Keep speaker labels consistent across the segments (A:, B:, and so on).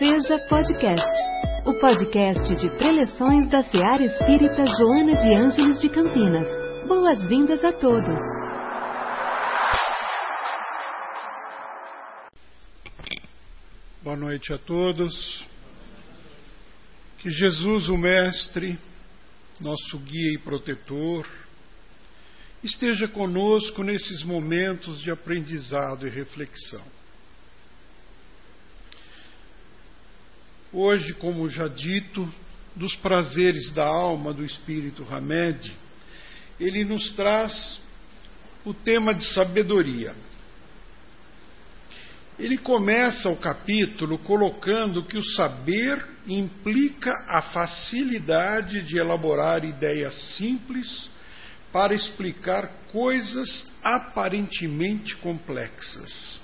A: Seja Podcast, o podcast de preleções da Seara Espírita Joana de Ângeles de Campinas. Boas-vindas a todos.
B: Boa noite a todos. Que Jesus, o Mestre, nosso guia e protetor, esteja conosco nesses momentos de aprendizado e reflexão. Hoje, como já dito, dos prazeres da alma do espírito Hamed, ele nos traz o tema de sabedoria. Ele começa o capítulo colocando que o saber implica a facilidade de elaborar ideias simples para explicar coisas aparentemente complexas.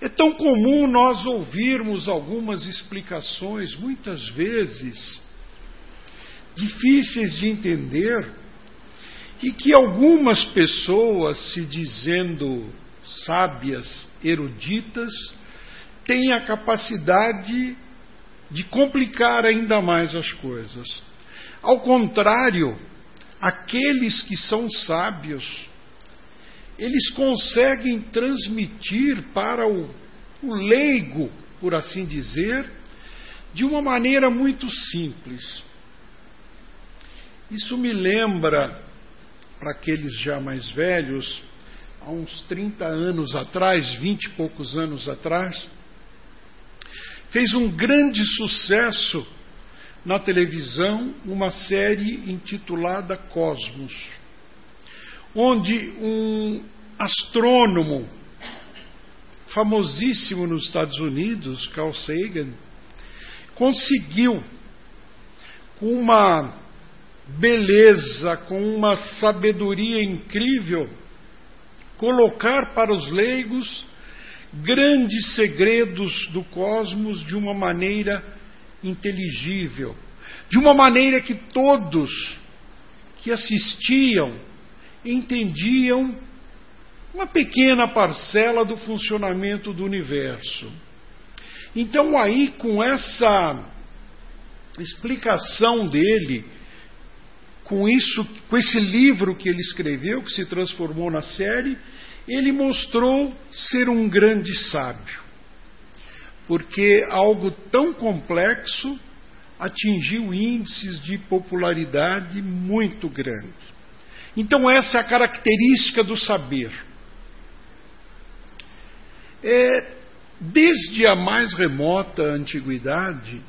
B: É tão comum nós ouvirmos algumas explicações, muitas vezes difíceis de entender, e que algumas pessoas, se dizendo sábias, eruditas, têm a capacidade de complicar ainda mais as coisas. Ao contrário, aqueles que são sábios eles conseguem transmitir para o, o leigo, por assim dizer, de uma maneira muito simples. Isso me lembra, para aqueles já mais velhos, há uns 30 anos atrás, 20 e poucos anos atrás, fez um grande sucesso na televisão uma série intitulada Cosmos onde um astrônomo famosíssimo nos Estados Unidos, Carl Sagan, conseguiu, com uma beleza, com uma sabedoria incrível, colocar para os leigos grandes segredos do cosmos de uma maneira inteligível, de uma maneira que todos que assistiam entendiam uma pequena parcela do funcionamento do universo. Então, aí, com essa explicação dele, com isso, com esse livro que ele escreveu, que se transformou na série, ele mostrou ser um grande sábio. Porque algo tão complexo atingiu índices de popularidade muito grandes. Então, essa é a característica do saber. É, desde a mais remota antiguidade,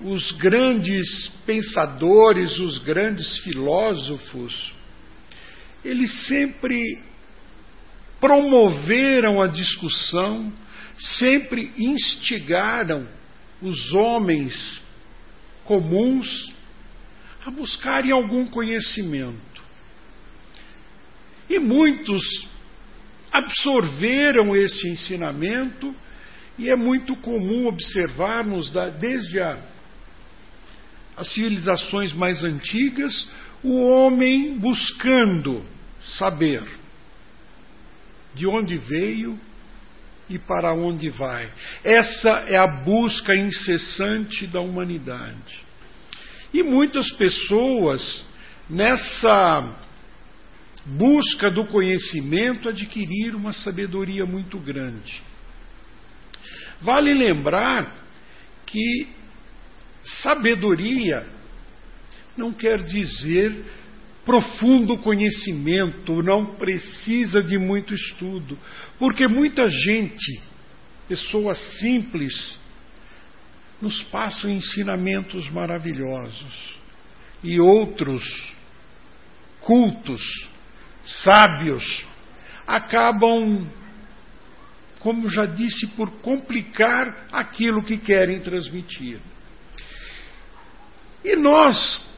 B: os grandes pensadores, os grandes filósofos, eles sempre promoveram a discussão, sempre instigaram os homens comuns a buscarem algum conhecimento. E muitos absorveram esse ensinamento, e é muito comum observarmos, desde a, as civilizações mais antigas, o homem buscando saber de onde veio e para onde vai. Essa é a busca incessante da humanidade. E muitas pessoas, nessa busca do conhecimento, adquiriram uma sabedoria muito grande. Vale lembrar que sabedoria não quer dizer profundo conhecimento, não precisa de muito estudo, porque muita gente, pessoas simples, nos passam ensinamentos maravilhosos. E outros cultos, sábios, acabam, como já disse, por complicar aquilo que querem transmitir. E nós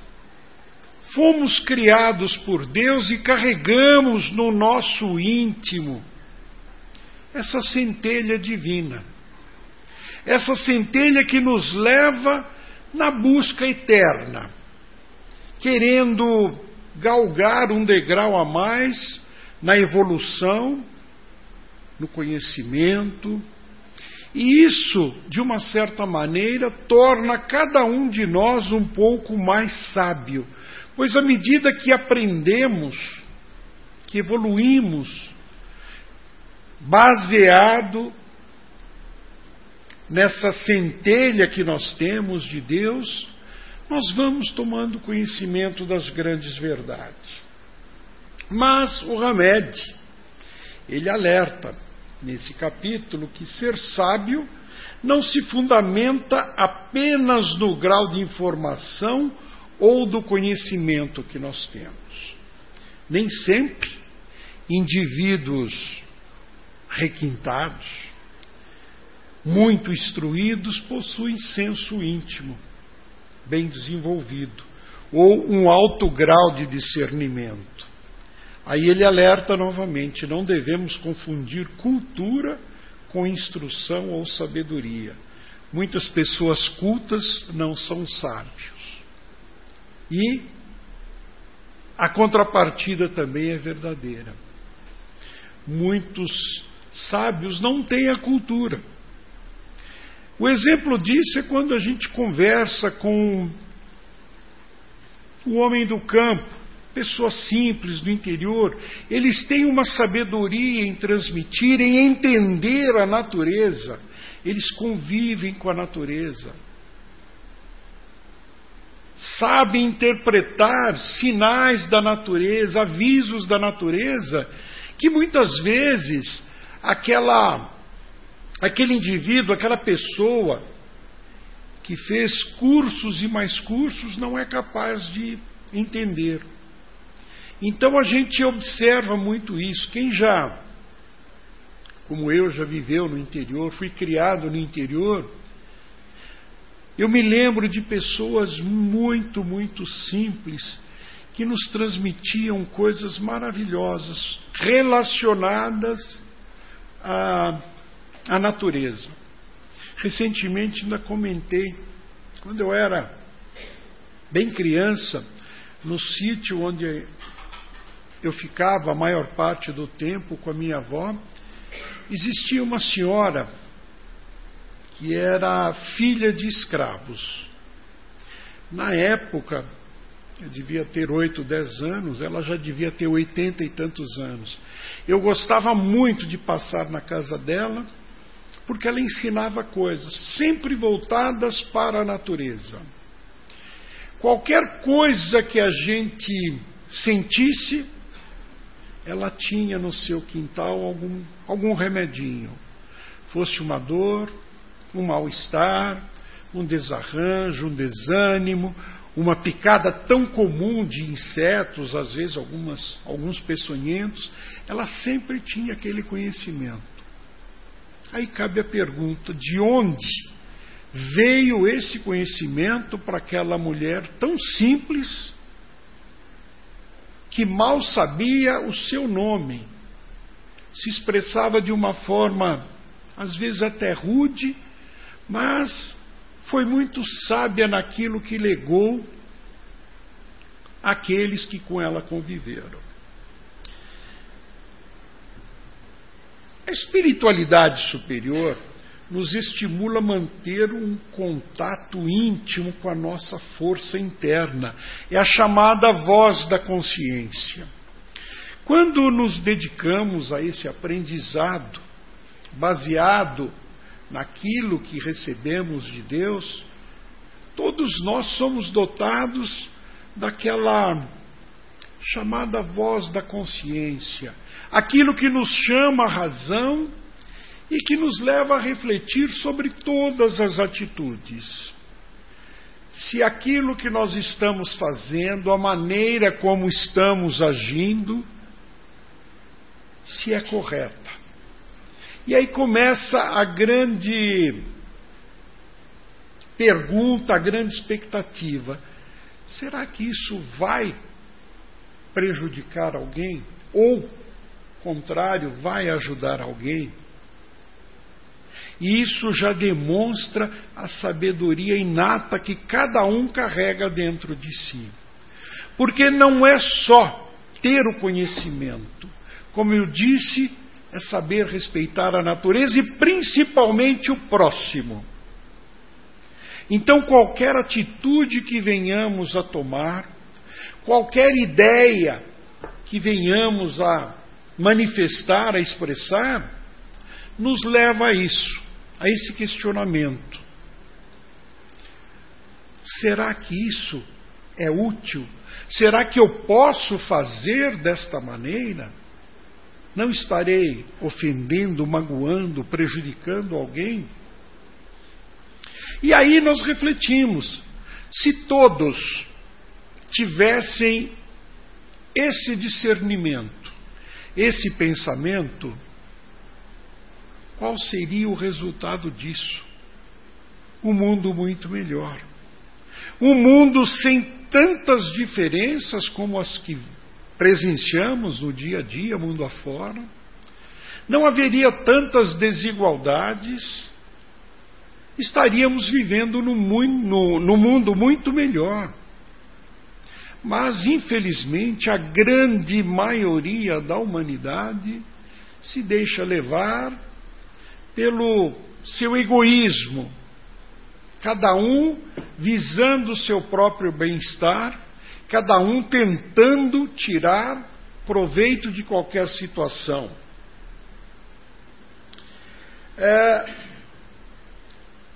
B: fomos criados por Deus e carregamos no nosso íntimo essa centelha divina essa centelha que nos leva na busca eterna, querendo galgar um degrau a mais na evolução, no conhecimento, E isso, de uma certa maneira, torna cada um de nós um pouco mais sábio, pois à medida que aprendemos, que evoluímos, baseado nessa centelha que nós temos de Deus, nós vamos tomando conhecimento das grandes verdades. Mas o Hamed, ele alerta nesse capítulo que ser sábio não se fundamenta apenas no grau de informação ou do conhecimento que nós temos. Nem sempre indivíduos requintados, muito instruídos, possuem senso íntimo bem desenvolvido ou um alto grau de discernimento. Aí ele alerta novamente: não devemos confundir cultura com instrução ou sabedoria. Muitas pessoas cultas não são sábios. E a contrapartida também é verdadeira. Muitos sábios não têm a cultura. O exemplo disso é quando a gente conversa com o homem do campo, pessoas simples do interior, eles têm uma sabedoria em transmitir, em entender a natureza. Eles convivem com a natureza. Sabem interpretar sinais da natureza, avisos da natureza, que muitas vezes aquela aquele indivíduo, aquela pessoa que fez cursos e mais cursos não é capaz de entender. Então a gente observa muito isso. Quem já, como eu, já viveu no interior, fui criado no interior, eu me lembro de pessoas muito, muito simples que nos transmitiam coisas maravilhosas relacionadas a a natureza. Recentemente ainda comentei, quando eu era bem criança, no sítio onde eu ficava a maior parte do tempo com a minha avó, existia uma senhora que era filha de escravos. Na época, eu devia ter oito, dez anos, ela já devia ter oitenta e tantos anos. Eu gostava muito de passar na casa dela porque ela ensinava coisas sempre voltadas para a natureza. Qualquer coisa que a gente sentisse, ela tinha no seu quintal algum, algum remedinho. Fosse uma dor, um mal-estar, um desarranjo, um desânimo, uma picada tão comum de insetos, às vezes algumas, alguns peçonhentos, ela sempre tinha aquele conhecimento. Aí cabe a pergunta: de onde veio esse conhecimento para aquela mulher tão simples, que mal sabia o seu nome, se expressava de uma forma, às vezes até rude, mas foi muito sábia naquilo que legou àqueles que com ela conviveram. A espiritualidade superior nos estimula a manter um contato íntimo com a nossa força interna. É a chamada voz da consciência. Quando nos dedicamos a esse aprendizado, baseado naquilo que recebemos de Deus, todos nós somos dotados daquela chamada voz da consciência, aquilo que nos chama a razão e que nos leva a refletir sobre todas as atitudes. Se aquilo que nós estamos fazendo, a maneira como estamos agindo, se é correta. E aí começa a grande pergunta, a grande expectativa: será que isso vai prejudicar alguém? Ou, contrário, vai ajudar alguém? E isso já demonstra a sabedoria inata que cada um carrega dentro de si. Porque não é só ter o conhecimento. Como eu disse, é saber respeitar a natureza e principalmente o próximo. Então, qualquer atitude que venhamos a tomar, qualquer ideia que venhamos a manifestar, a expressar, nos leva a isso, a esse questionamento. Será que isso é útil? Será que eu posso fazer desta maneira? Não estarei ofendendo, magoando, prejudicando alguém? E aí nós refletimos: se todos tivessem esse discernimento, esse pensamento, qual seria o resultado disso? Um mundo muito melhor. Um mundo sem tantas diferenças como as que presenciamos no dia a dia, mundo afora. Não haveria tantas desigualdades. Estaríamos vivendo no mundo muito melhor. Mas, infelizmente, a grande maioria da humanidade se deixa levar pelo seu egoísmo, cada um visando o seu próprio bem-estar, cada um tentando tirar proveito de qualquer situação. É,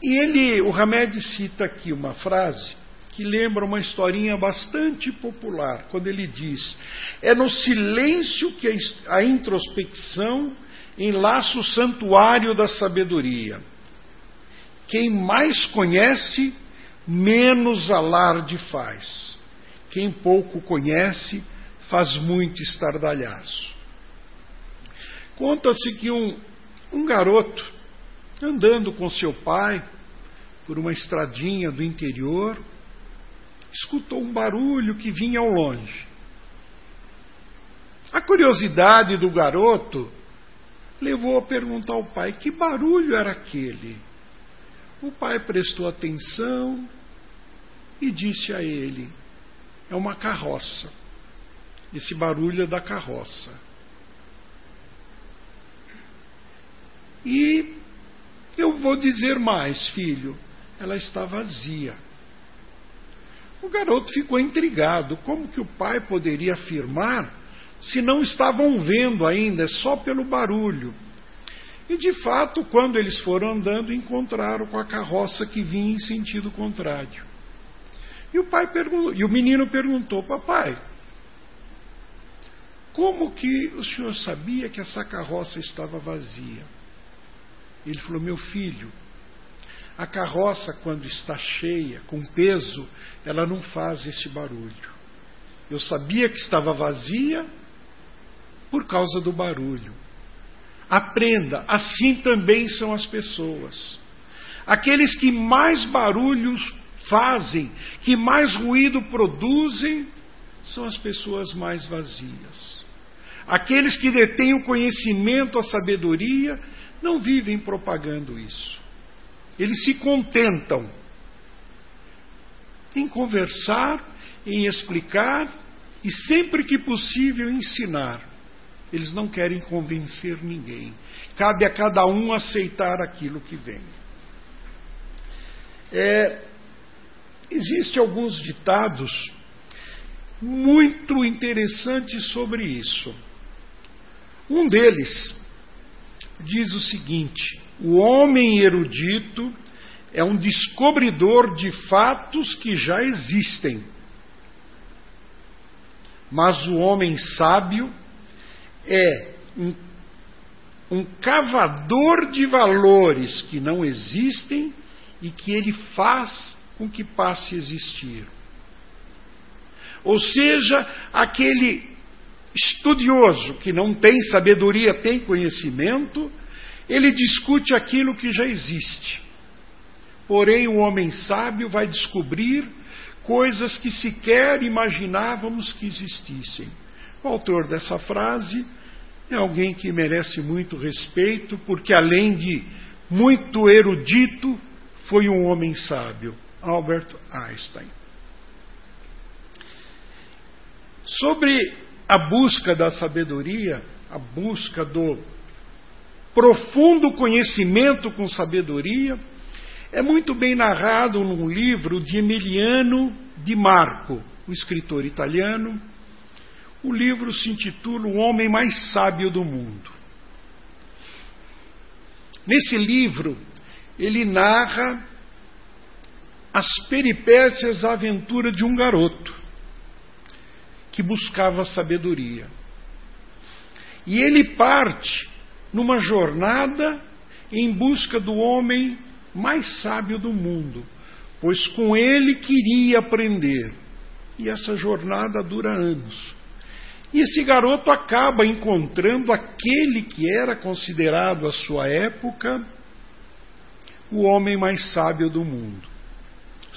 B: e ele, o Hamed cita aqui uma frase que lembra uma historinha bastante popular, quando ele diz: É no silêncio que a introspecção enlaça o santuário da sabedoria. Quem mais conhece, menos alarde faz. Quem pouco conhece, faz muito estardalhaço. Conta-se que um, um garoto, andando com seu pai por uma estradinha do interior, escutou um barulho que vinha ao longe. A curiosidade do garoto levou a perguntar ao pai: que barulho era aquele? O pai prestou atenção e disse a ele: é uma carroça. Esse barulho é da carroça. E eu vou dizer mais, filho, ela está vazia. O garoto ficou intrigado. Como que o pai poderia afirmar se não estavam vendo ainda, é só pelo barulho? E de fato, quando eles foram andando, encontraram com a carroça que vinha em sentido contrário. E o pai e o menino perguntou: "Papai, como que o senhor sabia que essa carroça estava vazia?" Ele falou: "Meu filho, a carroça, quando está cheia, com peso, ela não faz esse barulho. Eu sabia que estava vazia por causa do barulho. Aprenda, assim também são as pessoas. Aqueles que mais barulhos fazem, que mais ruído produzem, são as pessoas mais vazias. Aqueles que detêm o conhecimento, a sabedoria, não vivem propagando isso. Eles se contentam em conversar, em explicar e, sempre que possível, ensinar. Eles não querem convencer ninguém. Cabe a cada um aceitar aquilo que vem. É, Existem alguns ditados muito interessantes sobre isso. Um deles diz o seguinte: o homem erudito é um descobridor de fatos que já existem. Mas o homem sábio é um, um cavador de valores que não existem e que ele faz com que passe a existir. Ou seja, aquele estudioso que não tem sabedoria, tem conhecimento, ele discute aquilo que já existe. Porém, o homem sábio vai descobrir coisas que sequer imaginávamos que existissem. O autor dessa frase é alguém que merece muito respeito, porque além de muito erudito, foi um homem sábio, Albert Einstein. Sobre a busca da sabedoria, a busca do profundo conhecimento com sabedoria, é muito bem narrado num livro de Emiliano Di Marco, um escritor italiano. O livro se intitula O Homem Mais Sábio do Mundo. Nesse livro, ele narra as peripécias, a aventura de um garoto que buscava sabedoria. E ele parte numa jornada em busca do homem mais sábio do mundo, pois com ele queria aprender. E essa jornada dura anos. E esse garoto acaba encontrando aquele que era considerado à sua época o homem mais sábio do mundo.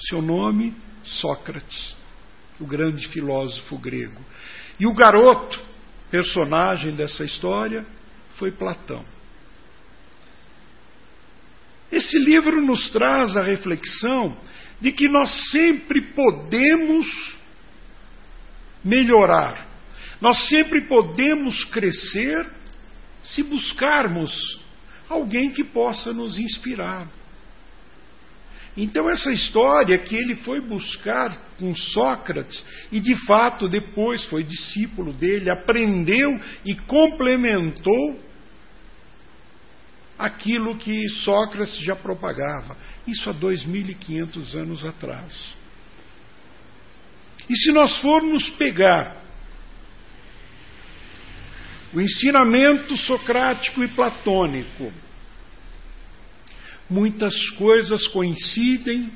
B: Seu nome, Sócrates, o grande filósofo grego. E o garoto, personagem dessa história, foi Platão. Esse livro nos traz a reflexão de que nós sempre podemos melhorar, nós sempre podemos crescer se buscarmos alguém que possa nos inspirar. Então, essa história que ele foi buscar com Sócrates, e de fato depois foi discípulo dele, aprendeu e complementou aquilo que Sócrates já propagava. Isso há 2.500 anos atrás. E se nós formos pegar o ensinamento socrático e platônico, muitas coisas coincidem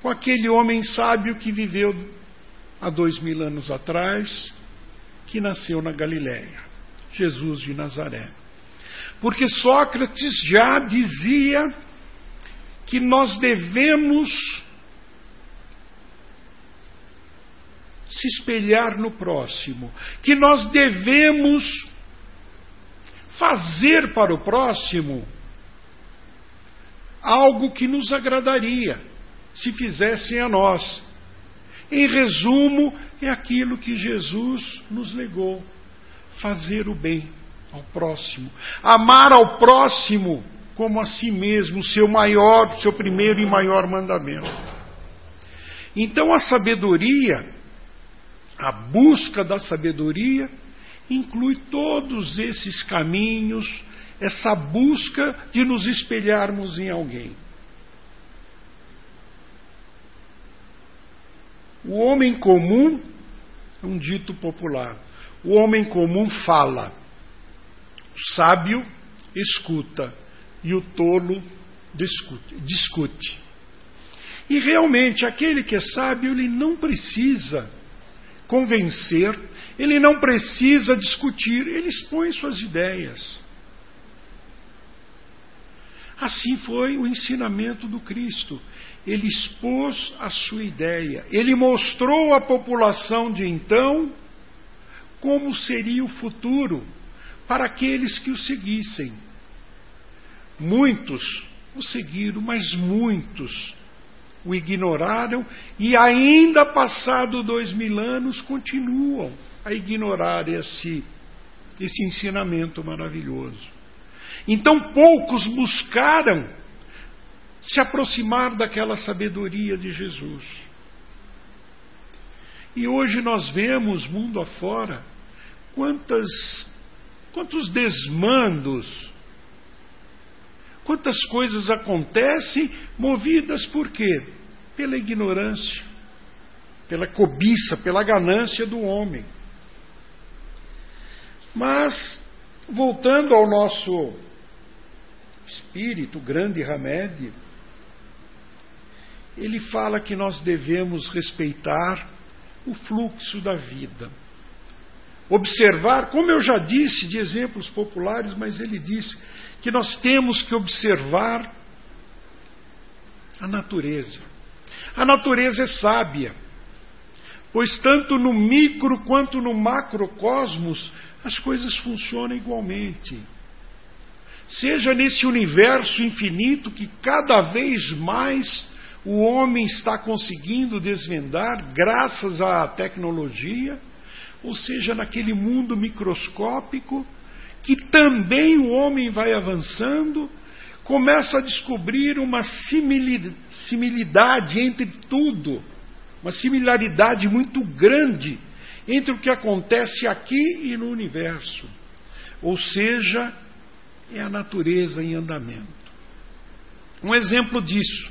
B: com aquele homem sábio que viveu há dois mil anos atrás, que nasceu na Galiléia, Jesus de Nazaré. Porque Sócrates já dizia que nós devemos se espelhar no próximo, que nós devemos fazer para o próximo algo que nos agradaria se fizessem a nós. Em resumo, é aquilo que Jesus nos legou: fazer o bem ao próximo, amar ao próximo como a si mesmo, seu maior, seu primeiro e maior mandamento. Então a sabedoria, a busca da sabedoria, inclui todos esses caminhos, essa busca de nos espelharmos em alguém. O homem comum, é um dito popular, o homem comum fala, o sábio escuta e o tolo discute. discute. E realmente, aquele que é sábio, ele não precisa convencer, ele não precisa discutir, ele expõe suas ideias. Assim foi o ensinamento do Cristo. Ele expôs a sua ideia, ele mostrou à população de então como seria o futuro para aqueles que o seguissem. Muitos o seguiram, mas muitos o ignoraram e, ainda passado dois mil anos, continuam a ignorar esse, esse ensinamento maravilhoso. Então poucos buscaram se aproximar daquela sabedoria de Jesus. E hoje nós vemos, mundo afora, quantas, quantos desmandos, quantas coisas acontecem movidas por quê? Pela ignorância, pela cobiça, pela ganância do homem. Mas, voltando ao nosso espírito, grande Hamed, ele fala que nós devemos respeitar o fluxo da vida. Observar, como eu já disse de exemplos populares, mas ele disse que nós temos que observar a natureza. A natureza é sábia, pois tanto no micro quanto no macrocosmos as coisas funcionam igualmente seja nesse universo infinito que cada vez mais o homem está conseguindo desvendar graças à tecnologia, ou seja, naquele mundo microscópico que também o homem vai avançando, começa a descobrir uma similidade entre tudo, uma similaridade muito grande entre o que acontece aqui e no universo. Ou seja, é a natureza em andamento. Um exemplo disso,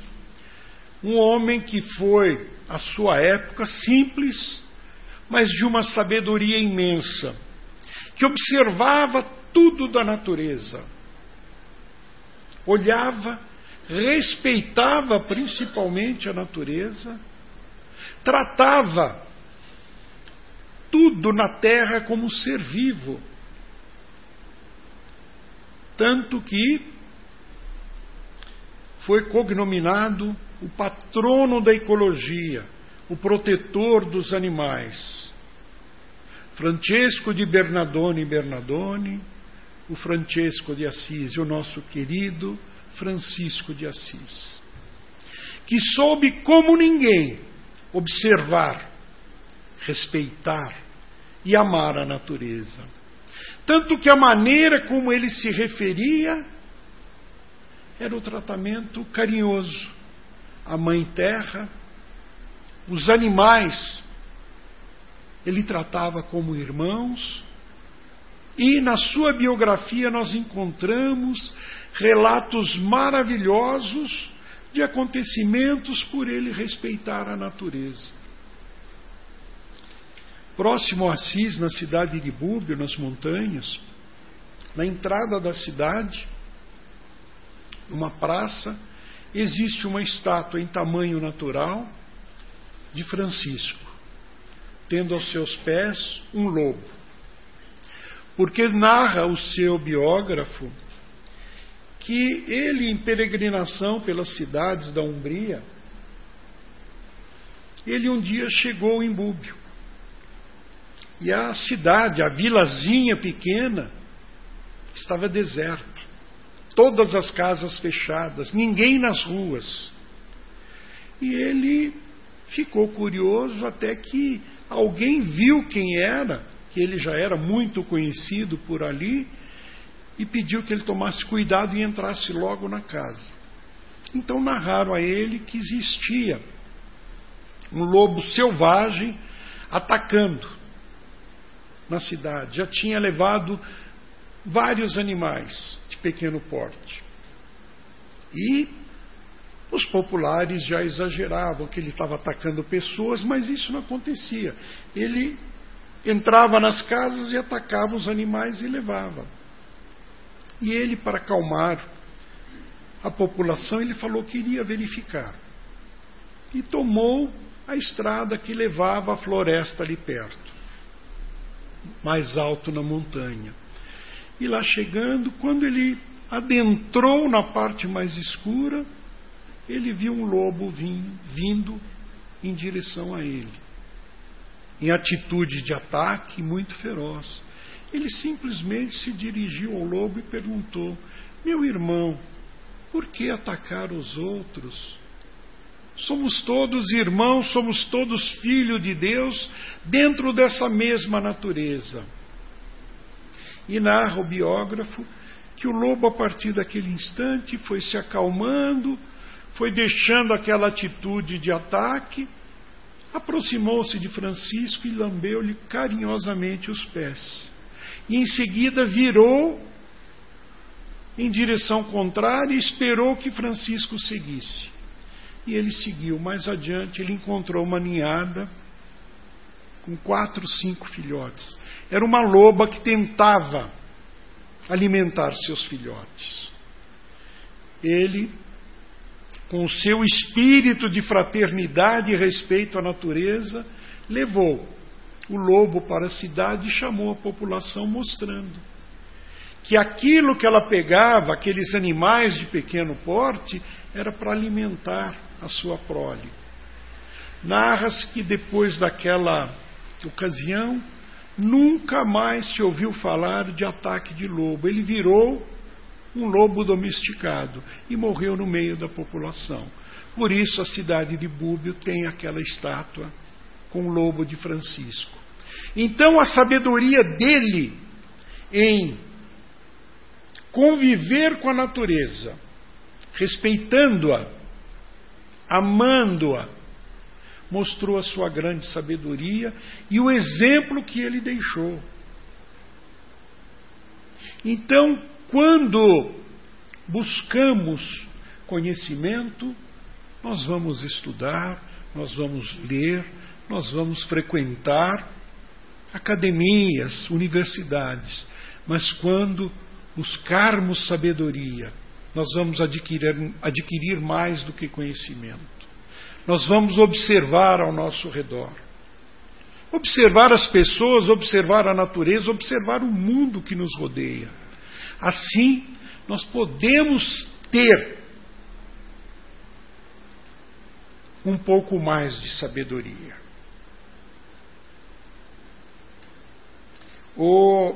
B: um homem que foi, à sua época, simples, mas de uma sabedoria imensa, que observava tudo da natureza, olhava, respeitava principalmente a natureza, tratava tudo na terra como ser vivo. Tanto que foi cognominado o patrono da ecologia, o protetor dos animais. Francesco de Bernardone Bernardone, o Francesco de Assis, o nosso querido Francisco de Assis, que soube como ninguém observar, respeitar e amar a natureza. Tanto que a maneira como ele se referia era o tratamento carinhoso. A mãe terra, os animais, ele tratava como irmãos, e na sua biografia nós encontramos relatos maravilhosos de acontecimentos por ele respeitar a natureza. Próximo a Assis, na cidade de Búbio, nas montanhas, na entrada da cidade, numa praça, existe uma estátua em tamanho natural de Francisco, tendo aos seus pés um lobo. Porque narra o seu biógrafo que ele, em peregrinação pelas cidades da Umbria, ele um dia chegou em Búbio. E a cidade, a vilazinha pequena, estava deserta todas as casas fechadas, ninguém nas ruas. E ele ficou curioso até que alguém viu quem era, que ele já era muito conhecido por ali, e pediu que ele tomasse cuidado e entrasse logo na casa. Então narraram a ele que existia um lobo selvagem atacando na cidade. Já tinha levado vários animais de pequeno porte. E os populares já exageravam que ele estava atacando pessoas, mas isso não acontecia. Ele entrava nas casas e atacava os animais e levava. E ele, para acalmar a população, ele falou que iria verificar. E tomou a estrada que levava à floresta ali perto, mais alto na montanha. E lá chegando, quando ele adentrou na parte mais escura, ele viu um lobo vindo em direção a ele, em atitude de ataque muito feroz. Ele simplesmente se dirigiu ao lobo e perguntou: Meu irmão, por que atacar os outros? Somos todos irmãos, somos todos filhos de Deus dentro dessa mesma natureza. E narra o biógrafo que o lobo, a partir daquele instante, foi se acalmando, foi deixando aquela atitude de ataque, aproximou-se de Francisco e lambeu-lhe carinhosamente os pés. E em seguida virou em direção contrária e esperou que Francisco seguisse. E ele seguiu. Mais adiante, ele encontrou uma ninhada com quatro, cinco filhotes. Era uma loba que tentava alimentar seus filhotes. Ele, com o seu espírito de fraternidade e respeito à natureza, levou o lobo para a cidade e chamou a população, mostrando que aquilo que ela pegava, aqueles animais de pequeno porte, era para alimentar a sua prole. Narra-se que depois daquela ocasião, Nunca mais se ouviu falar de ataque de lobo. Ele virou um lobo domesticado e morreu no meio da população. Por isso a cidade de Búbio tem aquela estátua com o lobo de Francisco. Então a sabedoria dele em conviver com a natureza, respeitando-a, amando-a, mostrou a sua grande sabedoria e o exemplo que ele deixou. Então, quando buscamos conhecimento, nós vamos estudar, nós vamos ler, nós vamos frequentar academias, universidades, mas quando buscarmos sabedoria, nós vamos adquirir, adquirir mais do que conhecimento. Nós vamos observar ao nosso redor. Observar as pessoas, observar a natureza, observar o mundo que nos rodeia. Assim, nós podemos ter um pouco mais de sabedoria. O,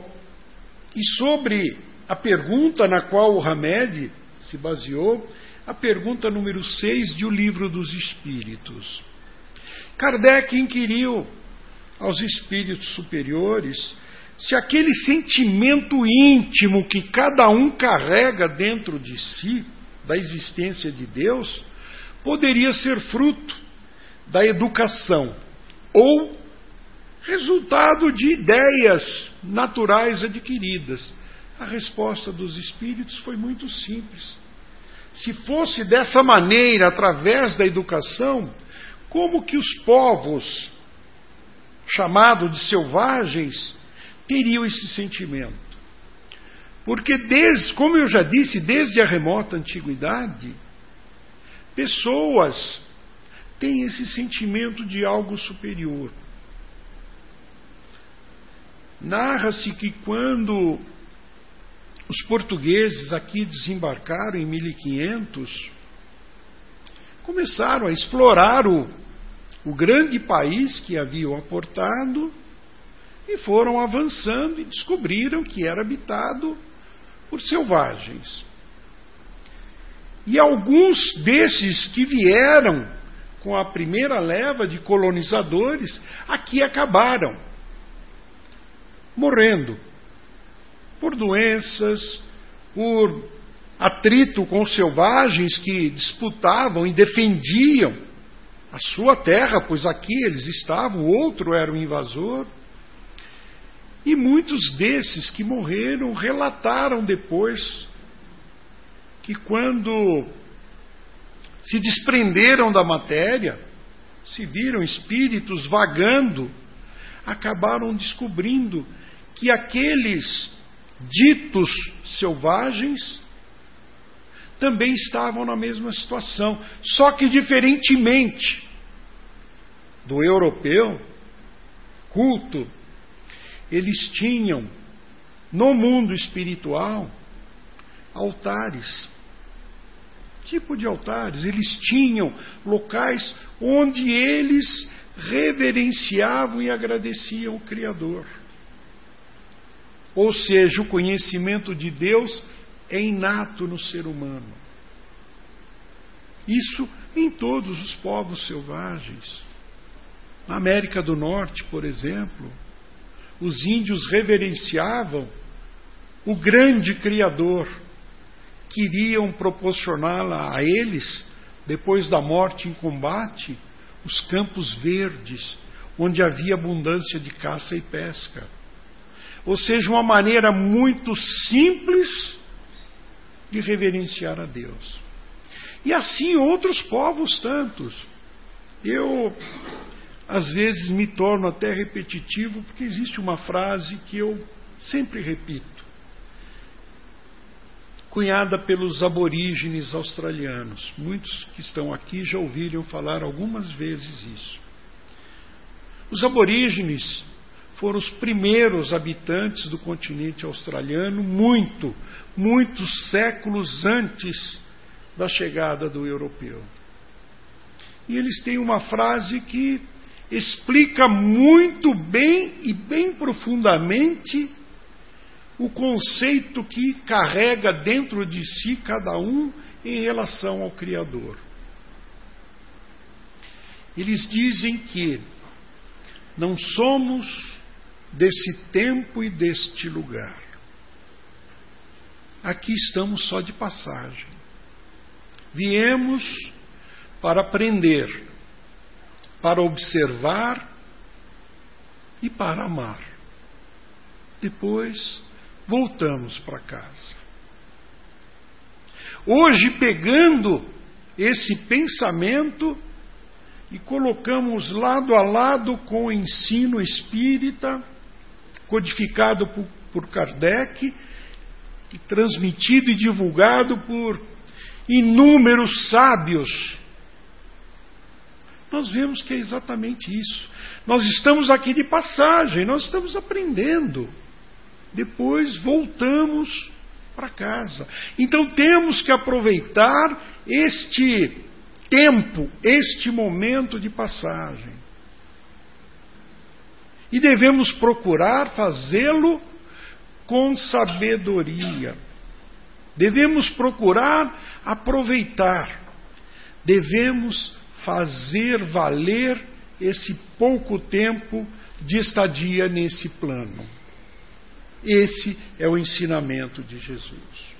B: e sobre a pergunta na qual o Hamed se baseou, a pergunta número 6 de O Livro dos Espíritos. Kardec inquiriu aos espíritos superiores se aquele sentimento íntimo que cada um carrega dentro de si, da existência de Deus, poderia ser fruto da educação ou resultado de ideias naturais adquiridas. A resposta dos espíritos foi muito simples. Se fosse dessa maneira, através da educação, como que os povos, chamados de selvagens, teriam esse sentimento? Porque, desde, como eu já disse, desde a remota antiguidade, pessoas têm esse sentimento de algo superior. Narra-se que quando os portugueses aqui desembarcaram em 1500, começaram a explorar o, o grande país que haviam aportado e foram avançando e descobriram que era habitado por selvagens. E alguns desses que vieram com a primeira leva de colonizadores aqui acabaram morrendo por doenças, por atrito com os selvagens que disputavam e defendiam a sua terra, pois aqui eles estavam, o outro era o invasor. E muitos desses que morreram relataram depois que quando se desprenderam da matéria, se viram espíritos vagando, acabaram descobrindo que aqueles ditos selvagens também estavam na mesma situação, só que diferentemente do europeu culto, eles tinham no mundo espiritual altares. Tipo de altares, eles tinham locais onde eles reverenciavam e agradeciam o Criador. Ou seja, o conhecimento de Deus é inato no ser humano. Isso em todos os povos selvagens. Na América do Norte, por exemplo, os índios reverenciavam o grande Criador, queriam proporcionar a eles, depois da morte em combate, os campos verdes, onde havia abundância de caça e pesca. Ou seja, uma maneira muito simples de reverenciar a Deus. E assim outros povos tantos. Eu, às vezes, me torno até repetitivo, porque existe uma frase que eu sempre repito, cunhada pelos aborígenes australianos. Muitos que estão aqui já ouviram falar algumas vezes isso. Os aborígenes foram os primeiros habitantes do continente australiano, muito, muitos séculos antes da chegada do europeu. E eles têm uma frase que explica muito bem e bem profundamente o conceito que carrega dentro de si cada um em relação ao Criador. Eles dizem que não somos desse tempo e deste lugar. aqui estamos só de passagem. Viemos para aprender, para observar e para amar. Depois voltamos para casa. Hoje, pegando esse pensamento e colocamos lado a lado com o ensino espírita, codificado por, por Kardec, e transmitido e divulgado por inúmeros sábios. Nós vemos que é exatamente isso. Nós estamos aqui de passagem, nós estamos aprendendo. Depois voltamos para casa. Então temos que aproveitar este tempo, este momento de passagem. E devemos procurar fazê-lo com sabedoria. Devemos procurar aproveitar. Devemos fazer valer esse pouco tempo de estadia nesse plano. Esse é o ensinamento de Jesus.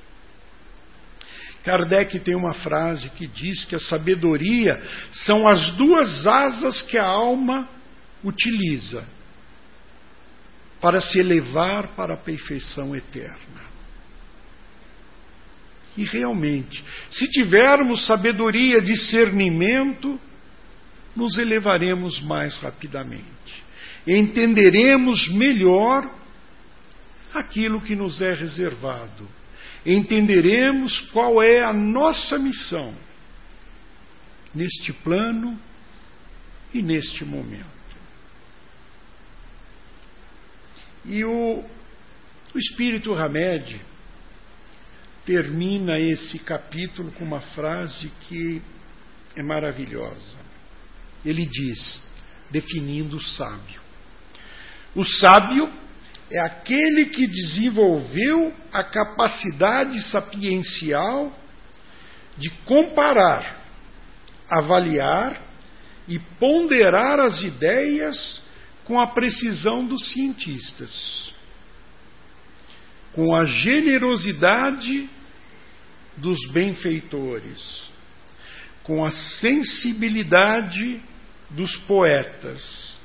B: Kardec tem uma frase que diz que a sabedoria são as duas asas que a alma utiliza para se elevar para a perfeição eterna. E realmente, se tivermos sabedoria, discernimento, nos elevaremos mais rapidamente. Entenderemos melhor aquilo que nos é reservado. Entenderemos qual é a nossa missão neste plano e neste momento. E o, o Espírito Hamed termina esse capítulo com uma frase que é maravilhosa. Ele diz, definindo o sábio: O sábio é aquele que desenvolveu a capacidade sapiencial de comparar, avaliar e ponderar as ideias com a precisão dos cientistas, com a generosidade dos benfeitores, com a sensibilidade dos poetas,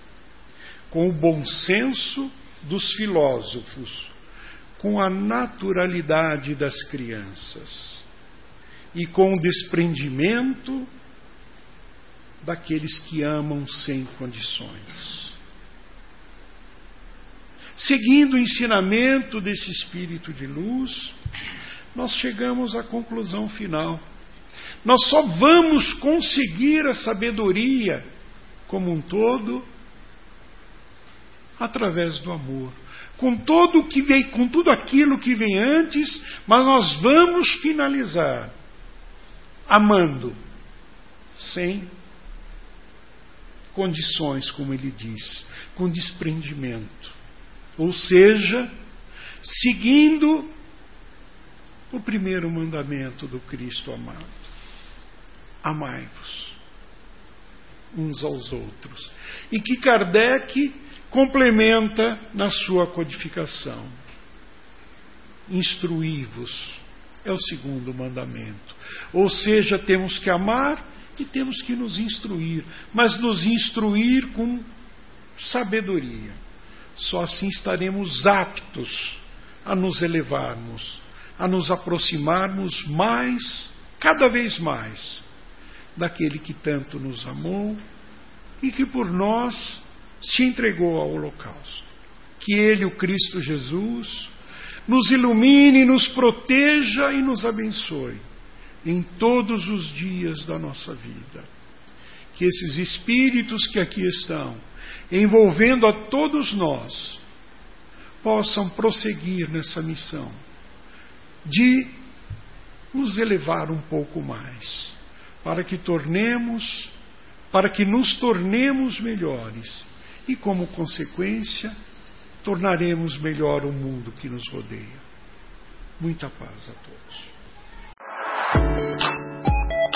B: com o bom senso dos filósofos, com a naturalidade das crianças e com o desprendimento daqueles que amam sem condições. Seguindo o ensinamento desse espírito de luz, nós chegamos à conclusão final. Nós só vamos conseguir a sabedoria como um todo através do amor. Com todo que vem, com tudo aquilo que vem antes, mas nós vamos finalizar amando, sem condições, como ele diz, com desprendimento. Ou seja, seguindo o primeiro mandamento do Cristo amado: amai-vos uns aos outros. E que Kardec complementa na sua codificação. Instruí-vos é o segundo mandamento. Ou seja, temos que amar e temos que nos instruir, mas nos instruir com sabedoria. Só assim estaremos aptos a nos elevarmos, a nos aproximarmos mais, cada vez mais, daquele que tanto nos amou e que por nós se entregou ao holocausto. Que Ele, o Cristo Jesus, nos ilumine, nos proteja e nos abençoe em todos os dias da nossa vida. Que esses espíritos que aqui estão, envolvendo a todos nós, possam prosseguir nessa missão de nos elevar um pouco mais, para que tornemos, para que nos tornemos melhores e, como consequência, tornaremos melhor o mundo que nos rodeia. Muita paz a
A: todos.